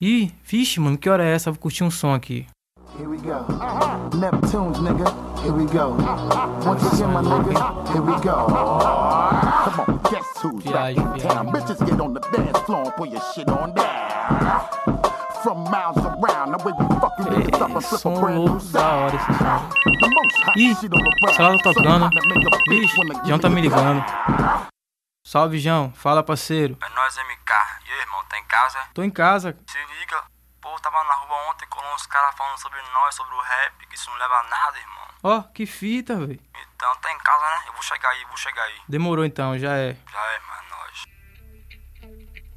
Ih, vixe, mano, que hora é essa? Vou curtir um som aqui. Here we go. Neptunes, nigga. Here we go. Once again, my nigga. Here we go. Come on, guess who's back in town? Bitches get on the dance floor and put your shit on down. From miles around, the way we fucking niggas up and flip a brand new sound. Ih, ground. celular tá tocando. Vixe, give tá me ligando. Salve, João. Fala, parceiro. É nóis, MK. E aí, irmão, tá em casa? Tô em casa. Se liga. Pô, tava na rua ontem com uns caras falando sobre nós, sobre o rap, que isso não leva a nada, irmão. Ó, que fita, velho. Então, tá em casa, né? Eu vou chegar aí, vou chegar aí. Demorou então, já é. Já é, mano, nós.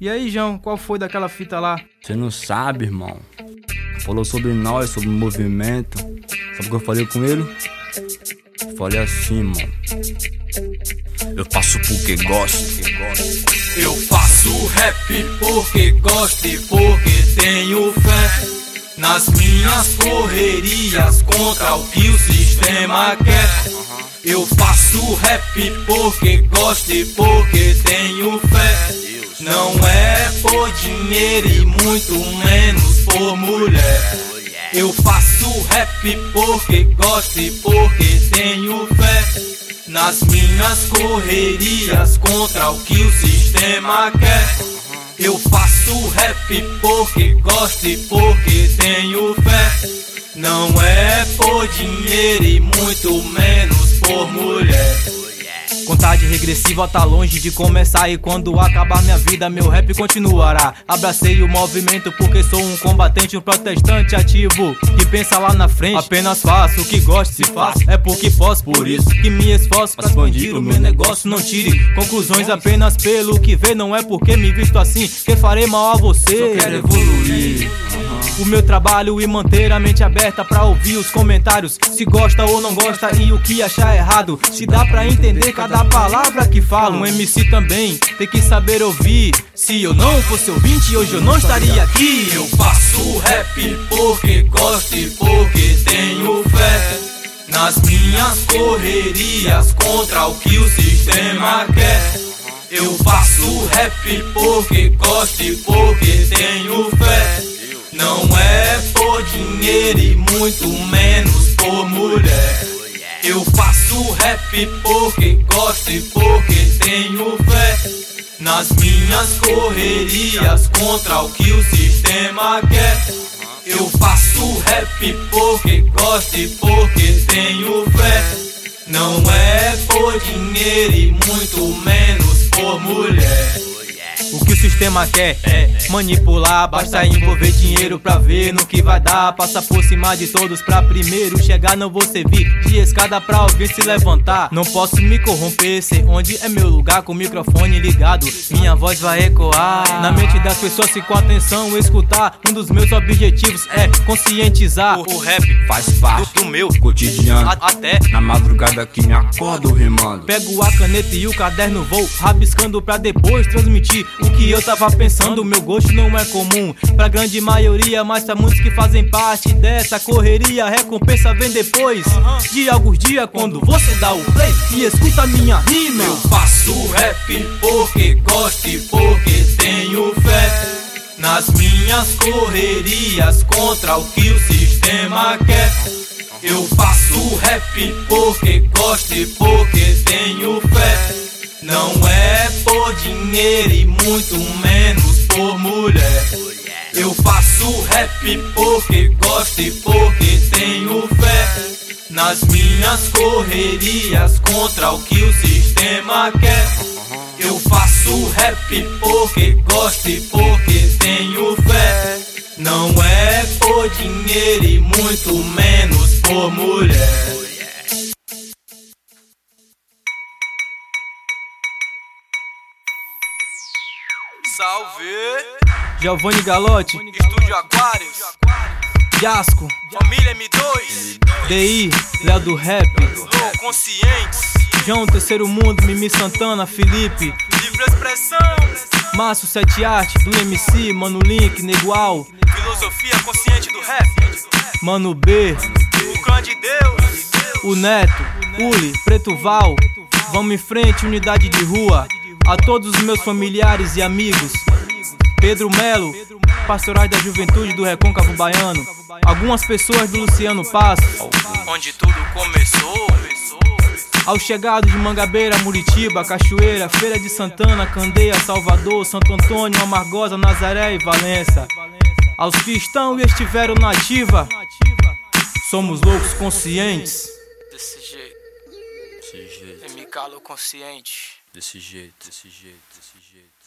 E aí, João, qual foi daquela fita lá? Você não sabe, irmão. Falou sobre nós, sobre o movimento. Sabe o que eu falei com ele? Falei assim, mano. Eu faço porque gosto. Eu faço rap porque gosto e porque tenho fé nas minhas correrias contra o que o sistema quer. Eu faço rap porque gosto e porque tenho fé. Não é por dinheiro e muito menos por mulher. Eu faço rap porque gosto e porque tenho fé nas minhas correrias contra o que o sistema quer. Eu faço rap porque gosto e porque tenho fé. Não é por dinheiro e muito menos. Contagem regressiva tá longe de começar. E quando acabar minha vida, meu rap continuará. Abracei o movimento porque sou um combatente Um protestante ativo que pensa lá na frente. Apenas faço o que gosto, se faço. É porque posso Por isso que me esforço pra expandir o meu negócio. Não tire conclusões apenas pelo que vê Não é porque me visto assim que farei mal a você. Quero evoluir. O meu trabalho e manter a mente aberta pra ouvir os comentários. Se gosta ou não gosta e o que achar errado. Se dá pra entender cada palavra que falo. Um MC também tem que saber ouvir. Se eu não fosse ouvinte, hoje eu não estaria aqui. Eu faço rap porque gosto e porque tenho fé nas minhas correrias contra o que o sistema quer. Eu faço rap porque gosto e porque tenho fé. Não é por dinheiro e muito menos por mulher. Eu faço rap porque gosto e porque tenho fé nas minhas correrias contra o que o sistema quer. Eu faço rap porque gosto e porque tenho fé. Não é por dinheiro e muito menos por mulher. O o sistema quer é manipular, basta envolver dinheiro pra ver no que vai dar. Passa por cima de todos pra primeiro chegar. Não vou servir de escada pra alguém se levantar. Não posso me corromper, sei onde é meu lugar com o microfone ligado. Minha voz vai ecoar na mente das pessoas. Se com atenção escutar, um dos meus objetivos é conscientizar. O rap faz parte do meu cotidiano. A- até Na madrugada que me acordo rimando. Pego a caneta e o caderno, vou rabiscando pra depois transmitir o que eu tava pensando. Meu gosto não é comum pra grande maioria, mas pra muitos que fazem parte dessa correria. Recompensa vem depois de alguns dias, quando você dá o play e escuta minha rima. Eu faço rap porque gosto e porque tenho fé nas minhas correrias contra o que o sistema quer. Eu faço rap porque gosto e porque tenho fé. Não é por dinheiro e muito menos por mulher. Eu faço rap porque gosto e porque tenho fé nas minhas correrias contra o que o sistema quer. Eu faço rap porque gosto e porque tenho fé. Não é por dinheiro e muito menos por mulher. Salve! Giovanni Galotti, Estúdio Aquários, Jasco, Família M2, DI, Léo do Rap, Flow Conscientes, João Terceiro Mundo, Mimi Santana, Felipe, Livre Expressão, Márcio Sete Arte, do MC, Mano Link, Negual, Filosofia Consciente do Rap, Mano B, O Clã de Deus, o Neto, Uli, Preto Val, vamos em frente, unidade de rua. A todos os meus familiares e amigos, Pedro Melo, pastorais da juventude do recôncavo baiano. Algumas pessoas do Luciano Paz, onde tudo começou. Ao chegado de Mangabeira, Muritiba, Cachoeira, Feira de Santana, Candeia, Salvador, Santo Antônio, Amargosa, Nazaré e Valença. Aos que estão e estiveram na ativa, somos loucos conscientes. Desse jeito, Desse jeito, me calo consciente. desse jeito, desse jeito, desse jeito.